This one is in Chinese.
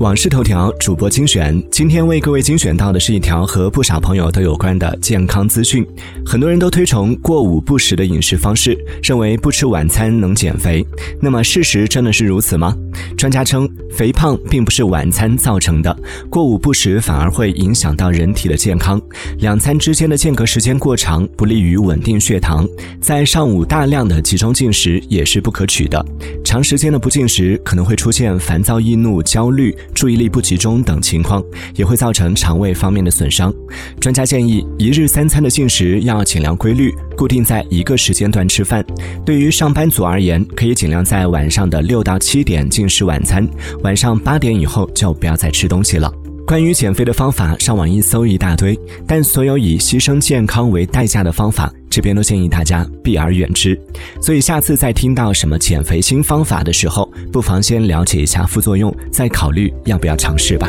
网视头条主播精选，今天为各位精选到的是一条和不少朋友都有关的健康资讯。很多人都推崇过午不食的饮食方式，认为不吃晚餐能减肥。那么事实真的是如此吗？专家称，肥胖并不是晚餐造成的，过午不食反而会影响到人体的健康。两餐之间的间隔时间过长，不利于稳定血糖。在上午大量的集中进食也是不可取的。长时间的不进食可能会出现烦躁易怒、焦虑。注意力不集中等情况，也会造成肠胃方面的损伤。专家建议，一日三餐的进食要尽量规律，固定在一个时间段吃饭。对于上班族而言，可以尽量在晚上的六到七点进食晚餐，晚上八点以后就不要再吃东西了。关于减肥的方法，上网一搜一大堆，但所有以牺牲健康为代价的方法，这边都建议大家避而远之。所以下次再听到什么减肥新方法的时候，不妨先了解一下副作用，再考虑要不要尝试吧。